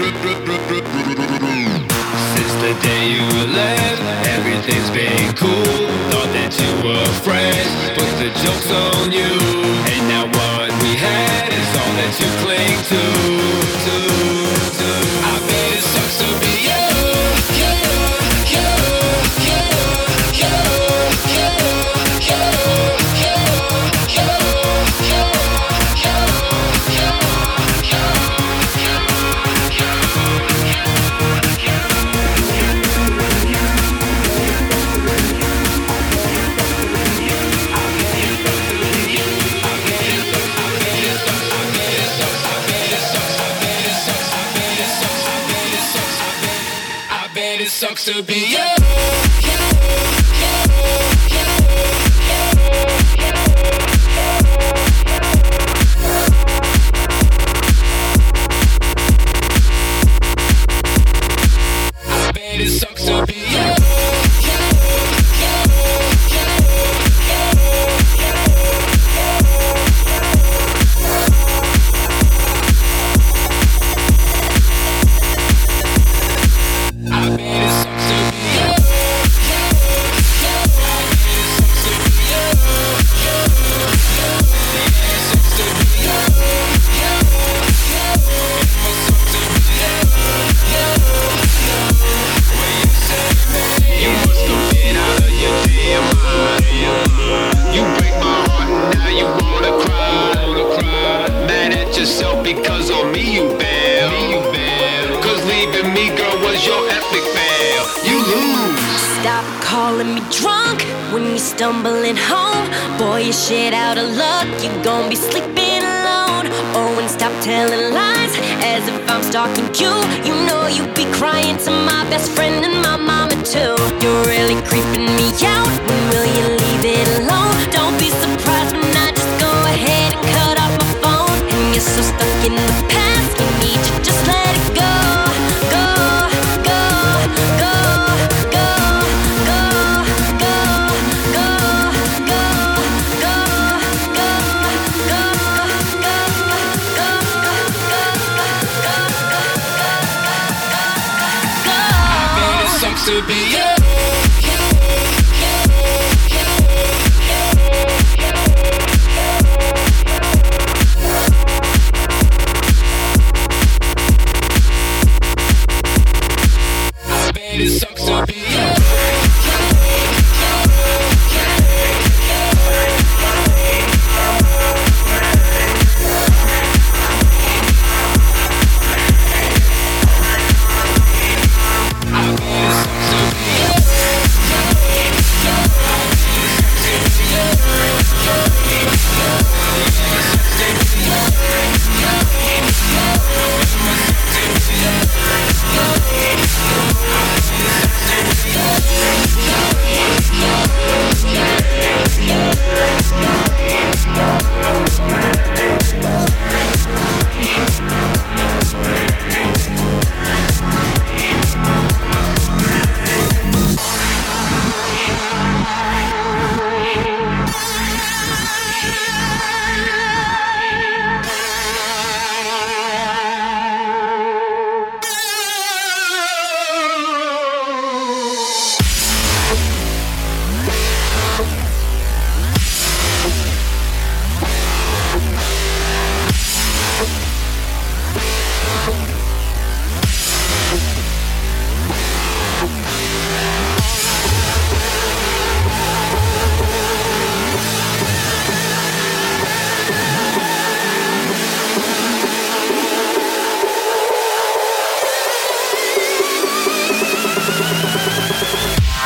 Since the day you left, everything's been cool. Thought that you were fresh, but the joke's on you. And now what we had is all that you cling to.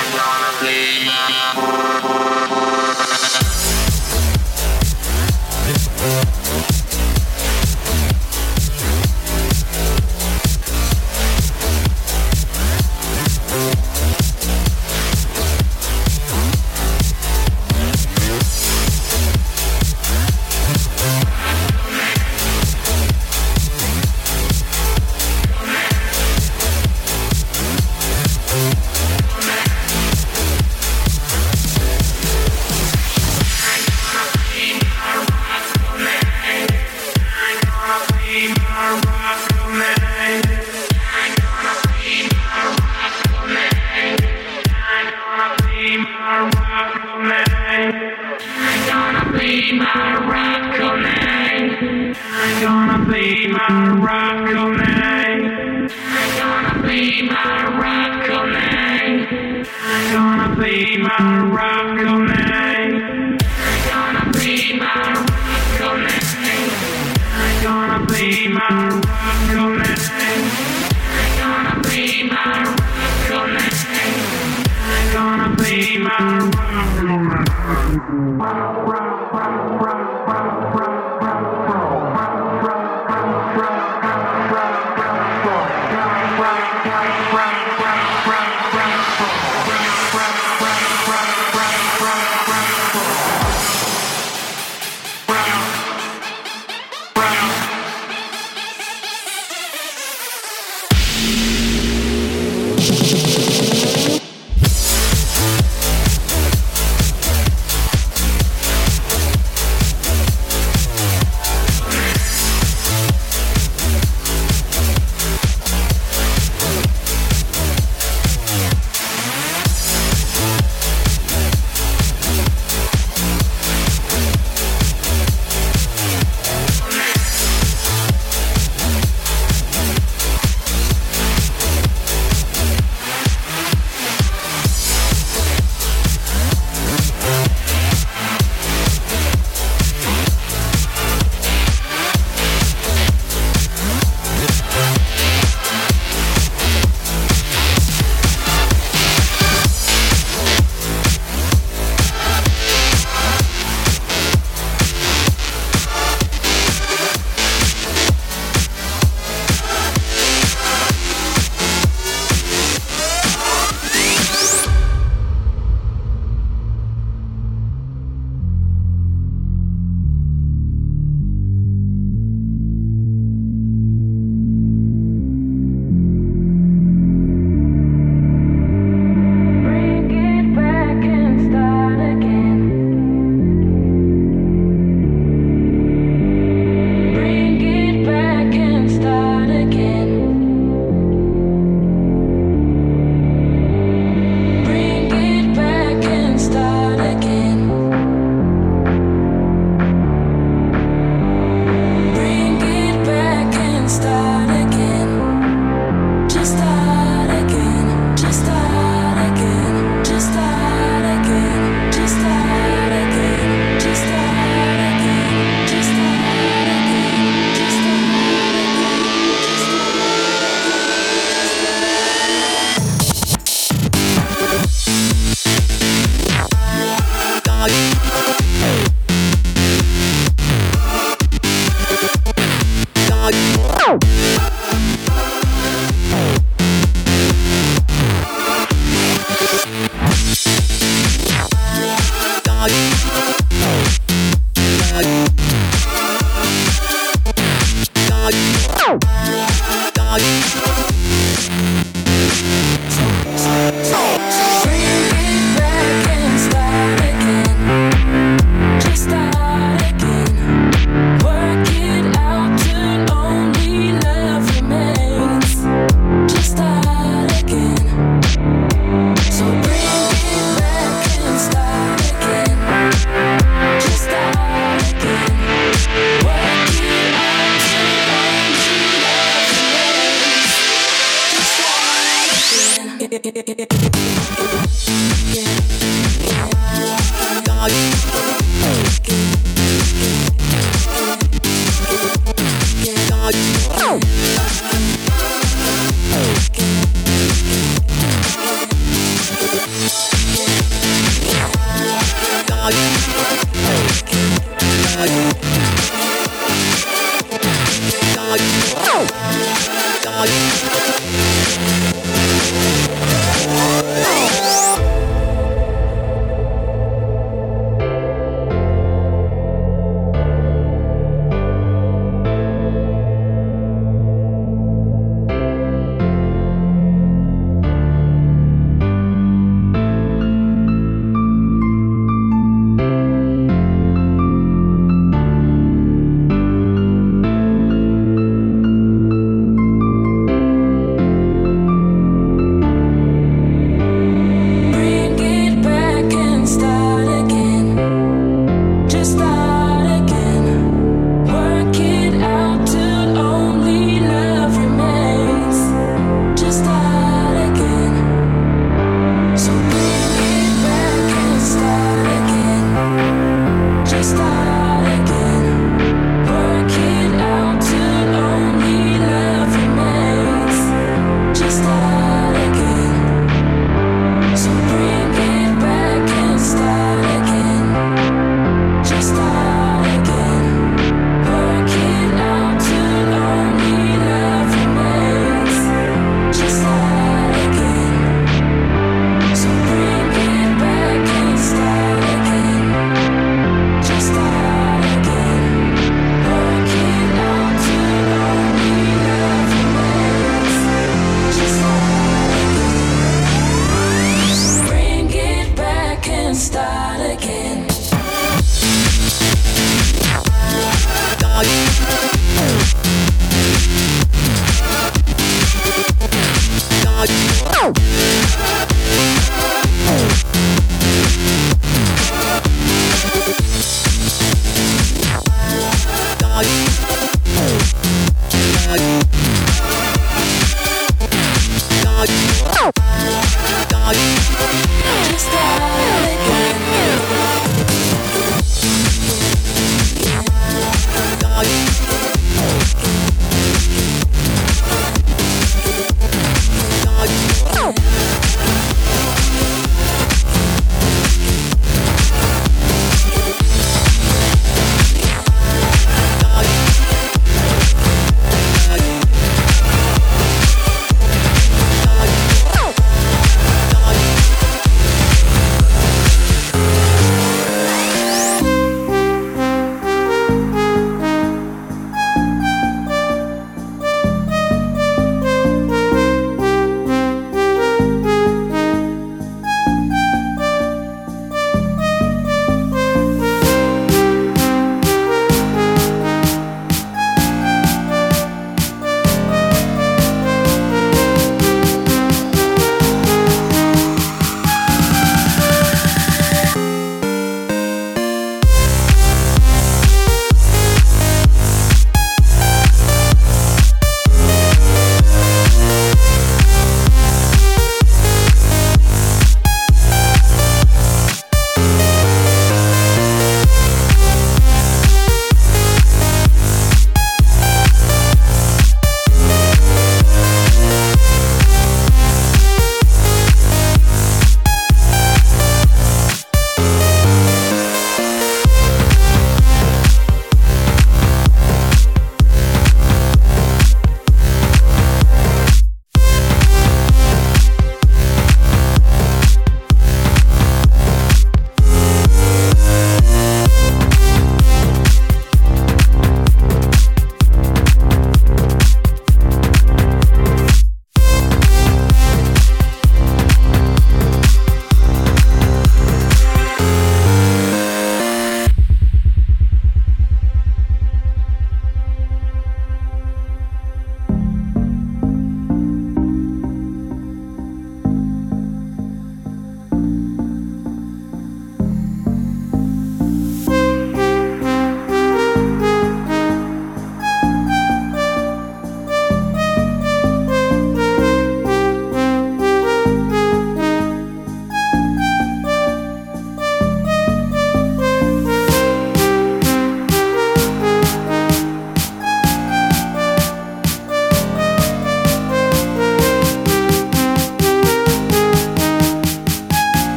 Gonna be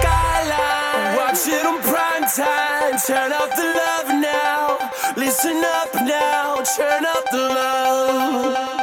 skyline. Watch it on prime time. Turn up the love now. Listen up now. Turn up the love.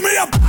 Give me a.